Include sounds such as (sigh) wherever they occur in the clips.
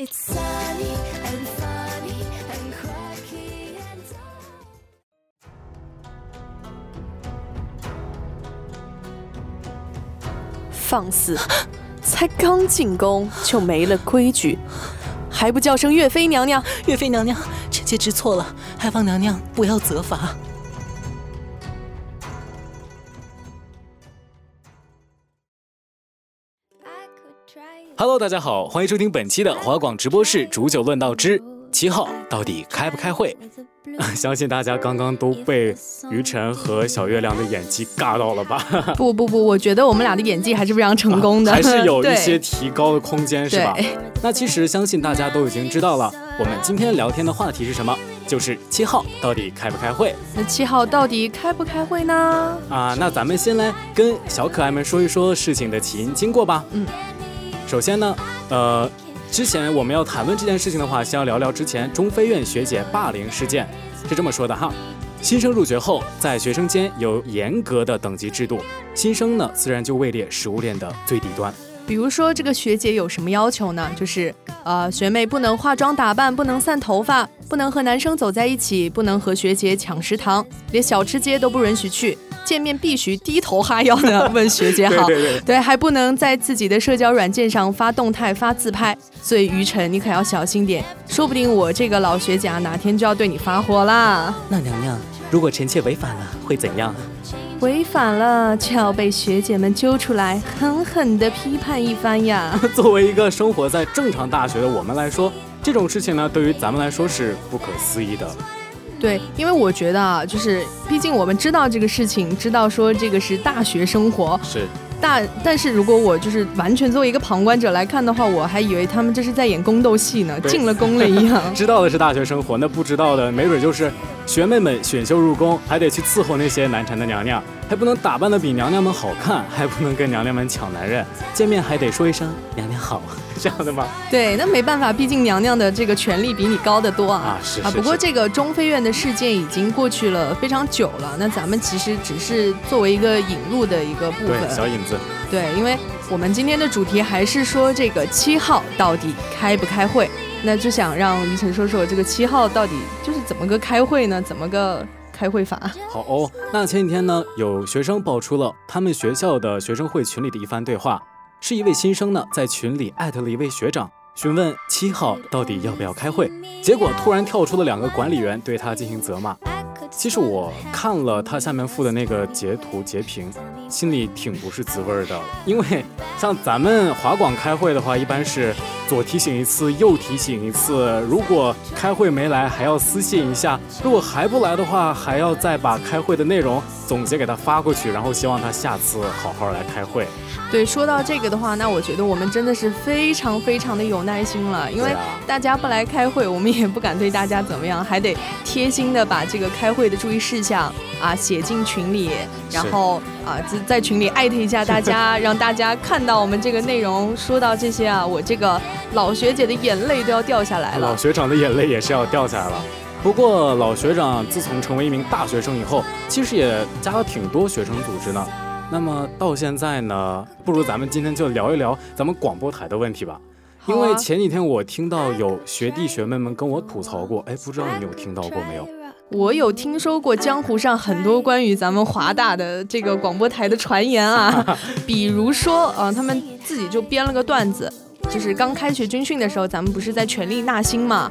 It's sunny and funny and quirky and dumb. 放肆！才刚进宫就没了规矩，还不叫声岳妃娘娘？岳妃娘娘，臣妾知错了，还望娘娘不要责罚。Hello，大家好，欢迎收听本期的华广直播室煮酒论道之七号到底开不开会？(laughs) 相信大家刚刚都被于晨和小月亮的演技尬到了吧？(laughs) 不不不，我觉得我们俩的演技还是非常成功的，还是有一 (laughs) 些提高的空间，是吧？那其实相信大家都已经知道了，我们今天聊天的话题是什么？就是七号到底开不开会？那七号到底开不开会呢？啊，那咱们先来跟小可爱们说一说事情的起因经过吧。嗯，首先呢，呃。之前我们要谈论这件事情的话，先要聊聊之前中飞院学姐霸凌事件，是这么说的哈。新生入学后，在学生间有严格的等级制度，新生呢自然就位列食物链的最底端。比如说这个学姐有什么要求呢？就是呃，学妹不能化妆打扮，不能散头发，不能和男生走在一起，不能和学姐抢食堂，连小吃街都不允许去。见面必须低头哈腰的问学姐好，对 (laughs) 对对，对还不能在自己的社交软件上发动态发自拍，所以于晨你可要小心点，说不定我这个老学姐哪天就要对你发火啦。那娘娘，如果臣妾违反了会怎样？违反了就要被学姐们揪出来狠狠的批判一番呀。(laughs) 作为一个生活在正常大学的我们来说，这种事情呢，对于咱们来说是不可思议的。对，因为我觉得啊，就是毕竟我们知道这个事情，知道说这个是大学生活，是大，但是如果我就是完全作为一个旁观者来看的话，我还以为他们这是在演宫斗戏呢，进了宫了一样。(laughs) 知道的是大学生活，那不知道的没准就是学妹们选秀入宫，还得去伺候那些难缠的娘娘，还不能打扮的比娘娘们好看，还不能跟娘娘们抢男人，见面还得说一声娘娘好。(laughs) 这样的吗？(laughs) 对，那没办法，毕竟娘娘的这个权力比你高得多啊。啊，是啊。不过这个中飞院的事件已经过去了非常久了，那咱们其实只是作为一个引入的一个部分，小引子。对，因为我们今天的主题还是说这个七号到底开不开会，那就想让于晨说说这个七号到底就是怎么个开会呢？怎么个开会法？好哦，那前几天呢，有学生爆出了他们学校的学生会群里的一番对话。是一位新生呢，在群里艾特了一位学长，询问七号到底要不要开会。结果突然跳出了两个管理员，对他进行责骂。其实我看了他下面附的那个截图截屏，心里挺不是滋味的。因为像咱们华广开会的话，一般是左提醒一次，右提醒一次。如果开会没来，还要私信一下；如果还不来的话，还要再把开会的内容总结给他发过去，然后希望他下次好好来开会。对，说到这个的话，那我觉得我们真的是非常非常的有耐心了，因为大家不来开会，我们也不敢对大家怎么样，还得贴心的把这个开会的注意事项啊写进群里，然后啊在在群里艾特一下大家，让大家看到我们这个内容。说到这些啊，我这个老学姐的眼泪都要掉下来了，老学长的眼泪也是要掉下来了。不过老学长自从成为一名大学生以后，其实也加了挺多学生组织呢。那么到现在呢，不如咱们今天就聊一聊咱们广播台的问题吧。因为前几天我听到有学弟学妹们跟我吐槽过，哎，不知道你有听到过没有？我有听说过江湖上很多关于咱们华大的这个广播台的传言啊，(laughs) 比如说，呃，他们自己就编了个段子，就是刚开学军训的时候，咱们不是在全力纳新嘛，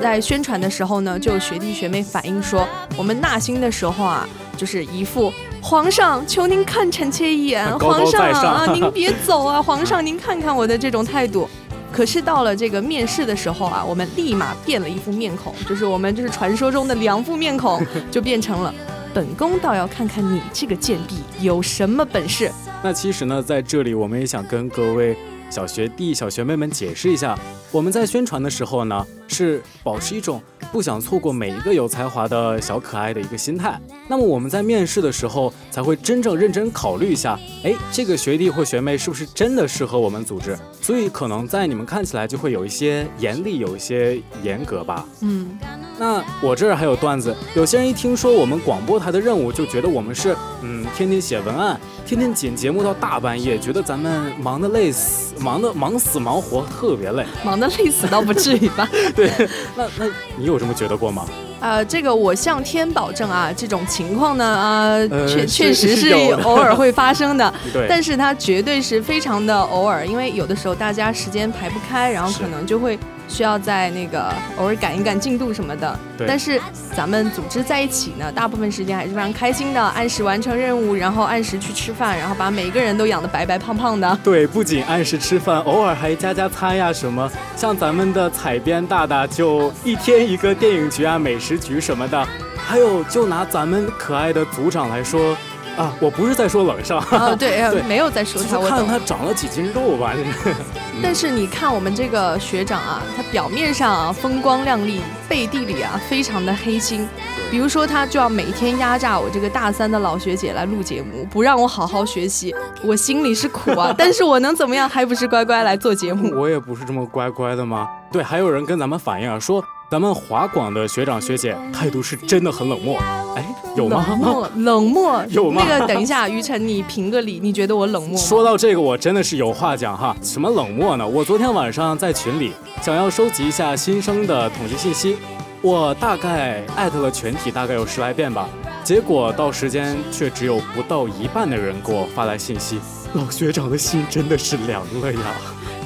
在宣传的时候呢，就有学弟学妹反映说，我们纳新的时候啊，就是一副皇上求您看臣妾一眼，皇上啊，您 (laughs) 别走啊，皇上您看看我的这种态度。可是到了这个面试的时候啊，我们立马变了一副面孔，(laughs) 就是我们就是传说中的两副面孔，就变成了本宫倒要看看你这个贱婢有什么本事。那其实呢，在这里我们也想跟各位小学弟、小学妹们解释一下，我们在宣传的时候呢，是保持一种。不想错过每一个有才华的小可爱的一个心态，那么我们在面试的时候才会真正认真考虑一下，哎，这个学弟或学妹是不是真的适合我们组织？所以可能在你们看起来就会有一些严厉，有一些严格吧。嗯，那我这儿还有段子，有些人一听说我们广播台的任务，就觉得我们是嗯，天天写文案，天天剪节目到大半夜，觉得咱们忙得累死，忙的忙死忙活，特别累。忙的累死倒不至于吧？(laughs) 对，那那你有？这么觉得过吗？呃，这个我向天保证啊，这种情况呢，呃，确确实是偶尔会发生的。(laughs) 对，但是它绝对是非常的偶尔，因为有的时候大家时间排不开，然后可能就会。需要在那个偶尔赶一赶进度什么的，但是咱们组织在一起呢，大部分时间还是非常开心的，按时完成任务，然后按时去吃饭，然后把每一个人都养得白白胖胖的。(laughs) 对，不仅按时吃饭，偶尔还加加餐呀什么。像咱们的采编大大就一天一个电影局啊、美食局什么的，还有就拿咱们可爱的组长来说。啊，我不是在说冷上啊，(laughs) 对，没有在说他，我看他长了几斤肉吧。(laughs) 但是你看我们这个学长啊，他表面上啊风光亮丽，背地里啊非常的黑心。比如说他就要每天压榨我这个大三的老学姐来录节目，不让我好好学习，(laughs) 我心里是苦啊。但是我能怎么样？还不是乖乖来做节目。我也不是这么乖乖的吗？对，还有人跟咱们反映啊，说。咱们华广的学长学姐态度是真的很冷漠，哎，有吗？冷漠，冷漠，(laughs) 有吗？那个，等一下，于晨，你评个理，你觉得我冷漠吗？说到这个，我真的是有话讲哈。什么冷漠呢？我昨天晚上在群里想要收集一下新生的统计信息，我大概艾特了全体大概有十来遍吧，结果到时间却只有不到一半的人给我发来信息。老学长的心真的是凉了呀。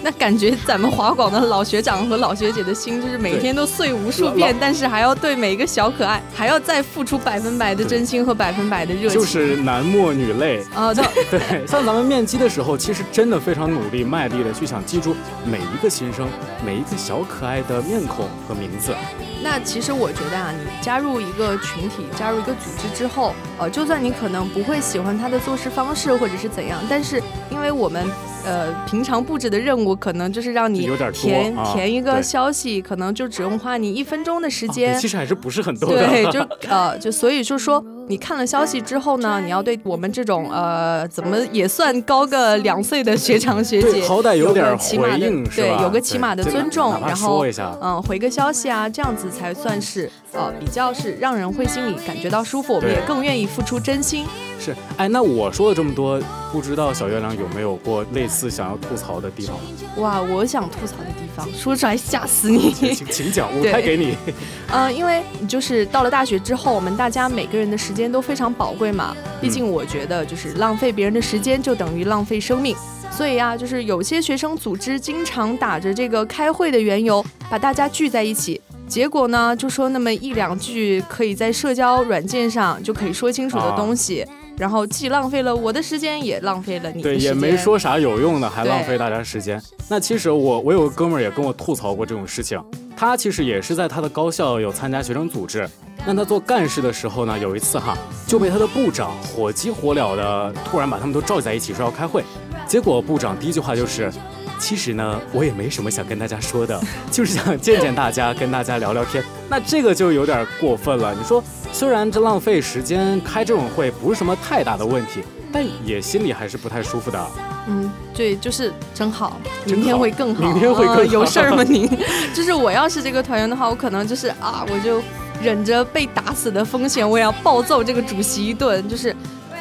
那感觉咱们华广的老学长和老学姐的心，就是每天都碎无数遍，但是还要对每一个小可爱，还要再付出百分百的真心和百分百的热情，就是男默女泪啊！对 (laughs) 对，像咱们面基的时候，其实真的非常努力、卖力的去想记住每一个新生、每一个小可爱的面孔和名字。那其实我觉得啊，你加入一个群体、加入一个组织之后，呃，就算你可能不会喜欢他的做事方式或者是怎样，但是因为我们。呃，平常布置的任务可能就是让你填填一个消息，可能就只用花你一分钟的时间。其实还是不是很多的。对，就 (laughs) 呃，就所以就说，你看了消息之后呢，你要对我们这种呃，怎么也算高个两岁的学长学姐，好歹有点起码的，对，有个起码的尊重，然后嗯，回个消息啊，这样子才算是呃，比较是让人会心里感觉到舒服，我们也更愿意付出真心。是，哎，那我说了这么多，不知道小月亮有没有过类似想要吐槽的地方？哇，我想吐槽的地方，说出来吓死你！请请讲，舞台给你。嗯，(laughs) 因为就是到了大学之后，我们大家每个人的时间都非常宝贵嘛。毕竟我觉得，就是浪费别人的时间，就等于浪费生命。所以啊，就是有些学生组织经常打着这个开会的缘由，把大家聚在一起。结果呢，就说那么一两句可以在社交软件上就可以说清楚的东西，然后既浪费了我的时间，也浪费了你的时间。对，也没说啥有用的，还浪费大家时间。那其实我我有个哥们儿也跟我吐槽过这种事情，他其实也是在他的高校有参加学生组织。那他做干事的时候呢，有一次哈就被他的部长火急火燎的突然把他们都召集在一起说要开会，结果部长第一句话就是。其实呢，我也没什么想跟大家说的，(laughs) 就是想见见大家，跟大家聊聊天。那这个就有点过分了。你说，虽然这浪费时间开这种会不是什么太大的问题，但也心里还是不太舒服的。嗯，对，就是真好，明天会更好，明天会更好。有事儿吗 (laughs) 您？就是我要是这个团员的话，我可能就是啊，我就忍着被打死的风险，我也要暴揍这个主席一顿，就是。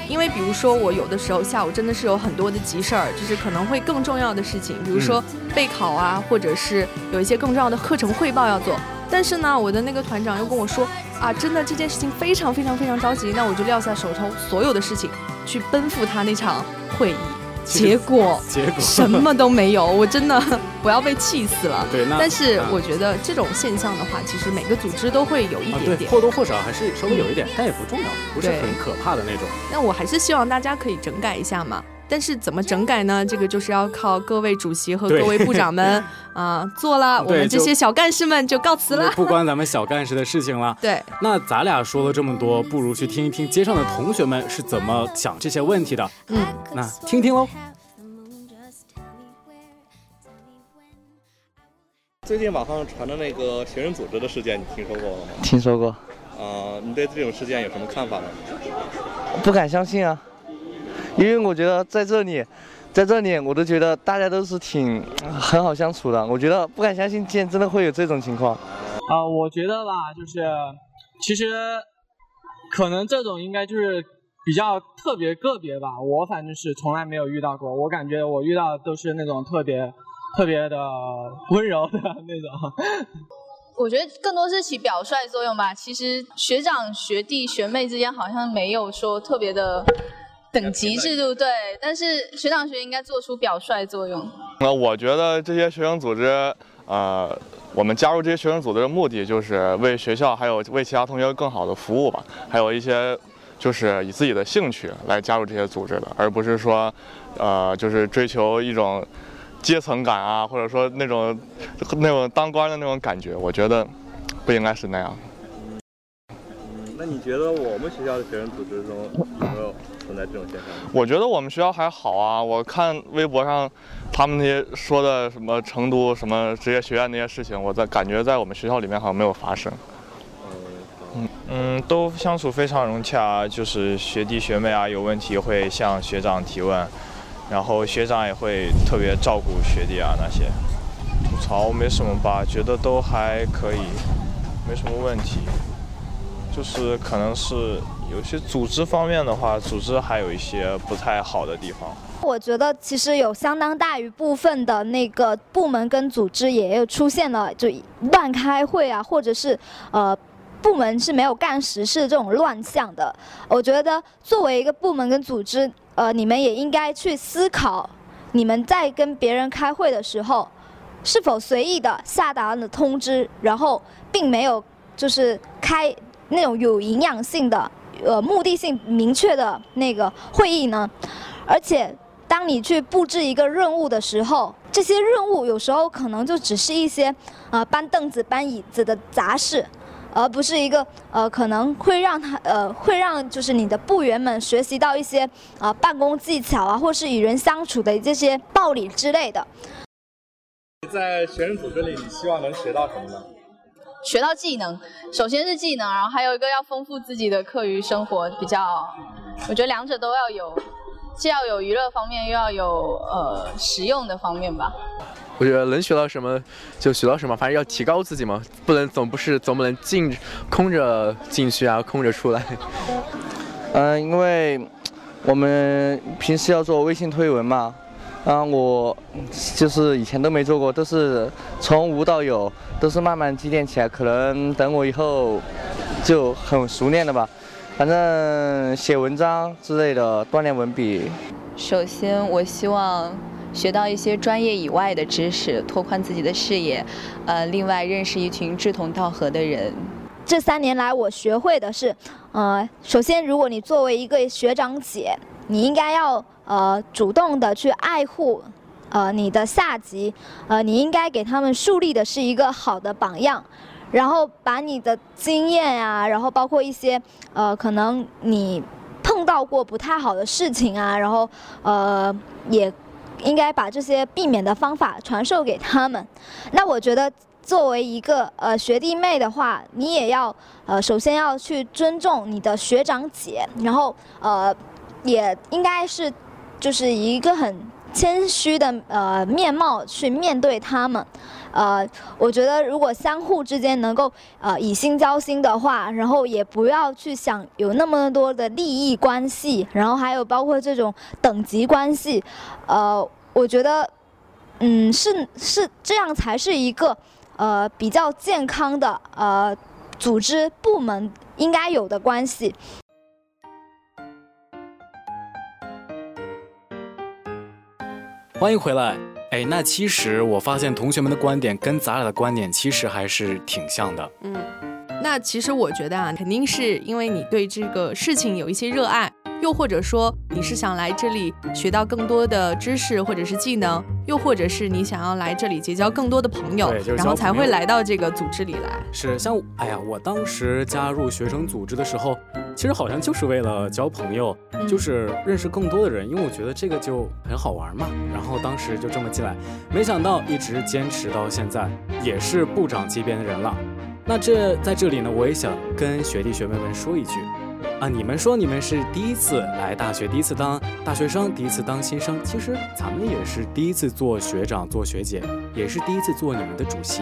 因为比如说，我有的时候下午真的是有很多的急事儿，就是可能会更重要的事情，比如说备考啊，或者是有一些更重要的课程汇报要做。但是呢，我的那个团长又跟我说啊，真的这件事情非常非常非常着急，那我就撂下手头所有的事情，去奔赴他那场会议。结果 (laughs) 结果什么都没有，我真的 (laughs) 不要被气死了。对，但是我觉得这种现象的话，其实每个组织都会有一点点，或多或少还是稍微有一点，但也不重要，不是很可怕的那种。那我还是希望大家可以整改一下嘛。但是怎么整改呢？这个就是要靠各位主席和各位部长们 (laughs) 啊做了，我们这些小干事们就告辞了，不关咱们小干事的事情了。(laughs) 对，那咱俩说了这么多，不如去听一听街上的同学们是怎么想这些问题的。嗯，那听听喽。最近网上传的那个学生组织的事件，你听说过了吗？听说过。啊，你对这种事件有什么看法呢？不敢相信啊，因为我觉得在这里，在这里我都觉得大家都是挺很好相处的。我觉得不敢相信，竟然真的会有这种情况。啊，我觉得吧，就是其实可能这种应该就是比较特别个别吧。我反正是从来没有遇到过，我感觉我遇到的都是那种特别。特别的温柔的那种，(laughs) 我觉得更多是起表率作用吧。其实学长、学弟、学妹之间好像没有说特别的等级制度，对。但是学长学应该做出表率作用。那我觉得这些学生组织，呃，我们加入这些学生组织的目的就是为学校还有为其他同学更好的服务吧。还有一些就是以自己的兴趣来加入这些组织的，而不是说，呃，就是追求一种。阶层感啊，或者说那种那种当官的那种感觉，我觉得不应该是那样。嗯，那你觉得我们学校的学生组织中有没有存在这种现象？我觉得我们学校还好啊，我看微博上他们那些说的什么成都什么职业学院那些事情，我在感觉在我们学校里面好像没有发生。嗯嗯，都相处非常融洽，就是学弟学妹啊有问题会向学长提问。然后学长也会特别照顾学弟啊，那些吐槽没什么吧，觉得都还可以，没什么问题。就是可能是有些组织方面的话，组织还有一些不太好的地方。我觉得其实有相当大一部分的那个部门跟组织也有出现了就乱开会啊，或者是呃部门是没有干实事这种乱象的。我觉得作为一个部门跟组织。呃，你们也应该去思考，你们在跟别人开会的时候，是否随意的下达了通知，然后并没有就是开那种有营养性的、呃目的性明确的那个会议呢？而且，当你去布置一个任务的时候，这些任务有时候可能就只是一些啊搬凳子、搬椅子的杂事。而不是一个呃，可能会让他呃，会让就是你的部员们学习到一些啊办公技巧啊，或是与人相处的这些道理之类的。在学生组织里，你希望能学到什么呢？学到技能，首先是技能，然后还有一个要丰富自己的课余生活，比较，我觉得两者都要有，既要有娱乐方面，又要有呃实用的方面吧。我觉得能学到什么就学到什么，反正要提高自己嘛，不能总不是总不能进空着进去啊，空着出来。嗯，因为我们平时要做微信推文嘛，啊，我就是以前都没做过，都是从无到有，都是慢慢积淀起来，可能等我以后就很熟练了吧。反正写文章之类的，锻炼文笔。首先，我希望。学到一些专业以外的知识，拓宽自己的视野。呃，另外认识一群志同道合的人。这三年来，我学会的是，呃，首先，如果你作为一个学长姐，你应该要呃主动的去爱护呃你的下级，呃，你应该给他们树立的是一个好的榜样，然后把你的经验啊，然后包括一些呃可能你碰到过不太好的事情啊，然后呃也。应该把这些避免的方法传授给他们。那我觉得，作为一个呃学弟妹的话，你也要呃首先要去尊重你的学长姐，然后呃也应该是就是一个很谦虚的呃面貌去面对他们。呃，我觉得如果相互之间能够呃以心交心的话，然后也不要去想有那么多的利益关系，然后还有包括这种等级关系，呃，我觉得，嗯，是是这样才是一个呃比较健康的呃组织部门应该有的关系。欢迎回来。哎，那其实我发现同学们的观点跟咱俩的观点其实还是挺像的。嗯，那其实我觉得啊，肯定是因为你对这个事情有一些热爱，又或者说你是想来这里学到更多的知识或者是技能，又或者是你想要来这里结交更多的朋友，然后才会来到这个组织里来。是，像哎呀，我当时加入学生组织的时候。其实好像就是为了交朋友，就是认识更多的人，因为我觉得这个就很好玩嘛。然后当时就这么进来，没想到一直坚持到现在，也是部长级别的人了。那这在这里呢，我也想跟学弟学妹们说一句啊，你们说你们是第一次来大学，第一次当大学生，第一次当新生，其实咱们也是第一次做学长、做学姐，也是第一次做你们的主席。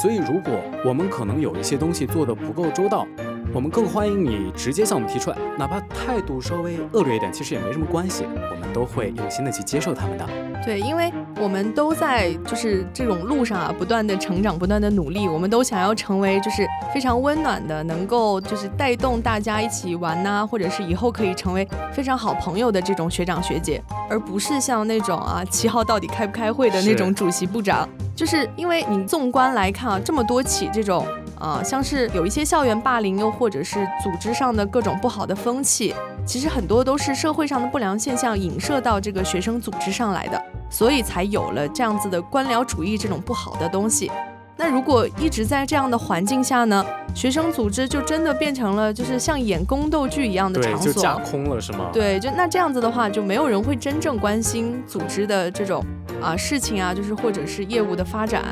所以如果我们可能有一些东西做得不够周到。我们更欢迎你直接向我们提出来，哪怕态度稍微恶劣一点，其实也没什么关系，我们都会用心的去接受他们的。对，因为我们都在就是这种路上啊，不断的成长，不断的努力，我们都想要成为就是非常温暖的，能够就是带动大家一起玩呐，或者是以后可以成为非常好朋友的这种学长学姐，而不是像那种啊七号到底开不开会的那种主席部长。就是因为你纵观来看啊，这么多起这种。啊，像是有一些校园霸凌，又或者是组织上的各种不好的风气，其实很多都是社会上的不良现象影射到这个学生组织上来的，所以才有了这样子的官僚主义这种不好的东西。那如果一直在这样的环境下呢，学生组织就真的变成了就是像演宫斗剧一样的场所，就架空了是吗？对，就那这样子的话，就没有人会真正关心组织的这种啊事情啊，就是或者是业务的发展。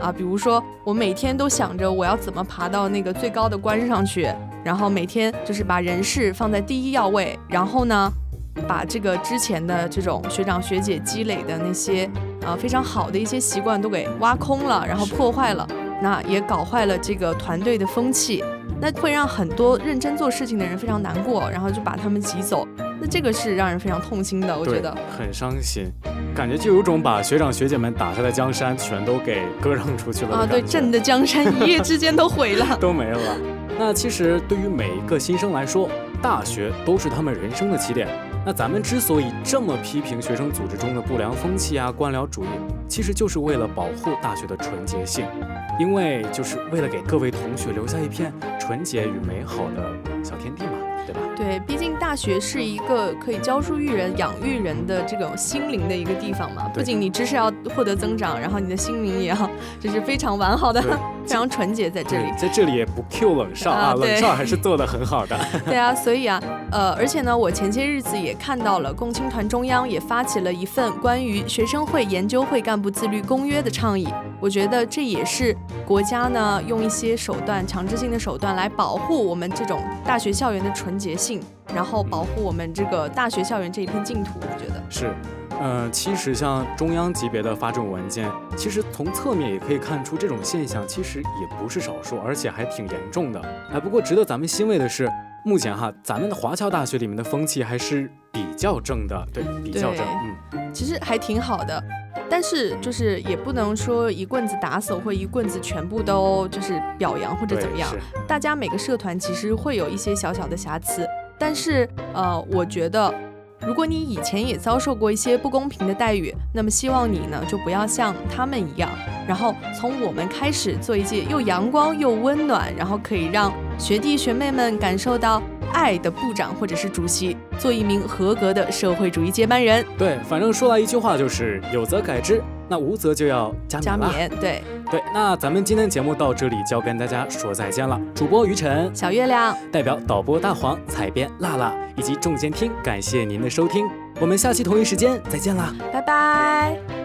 啊，比如说我每天都想着我要怎么爬到那个最高的关上去，然后每天就是把人事放在第一要位，然后呢，把这个之前的这种学长学姐积累的那些啊非常好的一些习惯都给挖空了，然后破坏了，那也搞坏了这个团队的风气，那会让很多认真做事情的人非常难过，然后就把他们挤走。那这个是让人非常痛心的，我觉得很伤心，感觉就有种把学长学姐们打下的江山全都给割让出去了啊！对，朕的江山一夜之间都毁了，(laughs) 都没了。那其实对于每一个新生来说，大学都是他们人生的起点。那咱们之所以这么批评学生组织中的不良风气啊、官僚主义，其实就是为了保护大学的纯洁性，因为就是为了给各位同学留下一片纯洁与美好的小天地嘛。对，毕竟大学是一个可以教书育人、养育人的这种心灵的一个地方嘛。不仅你知识要获得增长，然后你的心灵也要就是非常完好的、非常纯洁在这里。在这里也不 Q 冷少啊，冷少还是做的很好的。(laughs) 对啊，所以啊，呃，而且呢，我前些日子也看到了共青团中央也发起了一份关于学生会研究会干部自律公约的倡议。我觉得这也是国家呢用一些手段、强制性的手段来保护我们这种大学校园的纯洁性，然后保护我们这个大学校园这一片净土。我觉得是，嗯，其实像中央级别的发这种文件，其实从侧面也可以看出这种现象其实也不是少数，而且还挺严重的。哎，不过值得咱们欣慰的是，目前哈咱们的华侨大学里面的风气还是比较正的，对，比较正，嗯，其实还挺好的。但是就是也不能说一棍子打死或一棍子全部都就是表扬或者怎么样。大家每个社团其实会有一些小小的瑕疵，但是呃，我觉得如果你以前也遭受过一些不公平的待遇，那么希望你呢就不要像他们一样，然后从我们开始做一届又阳光又温暖，然后可以让学弟学妹们感受到。爱的部长或者是主席，做一名合格的社会主义接班人。对，反正说来一句话就是有则改之，那无则就要加加冕。对对，那咱们今天节目到这里就要跟大家说再见了。主播于晨，小月亮，代表导播大黄、采编辣辣以及众监听，感谢您的收听，我们下期同一时间再见啦，拜拜。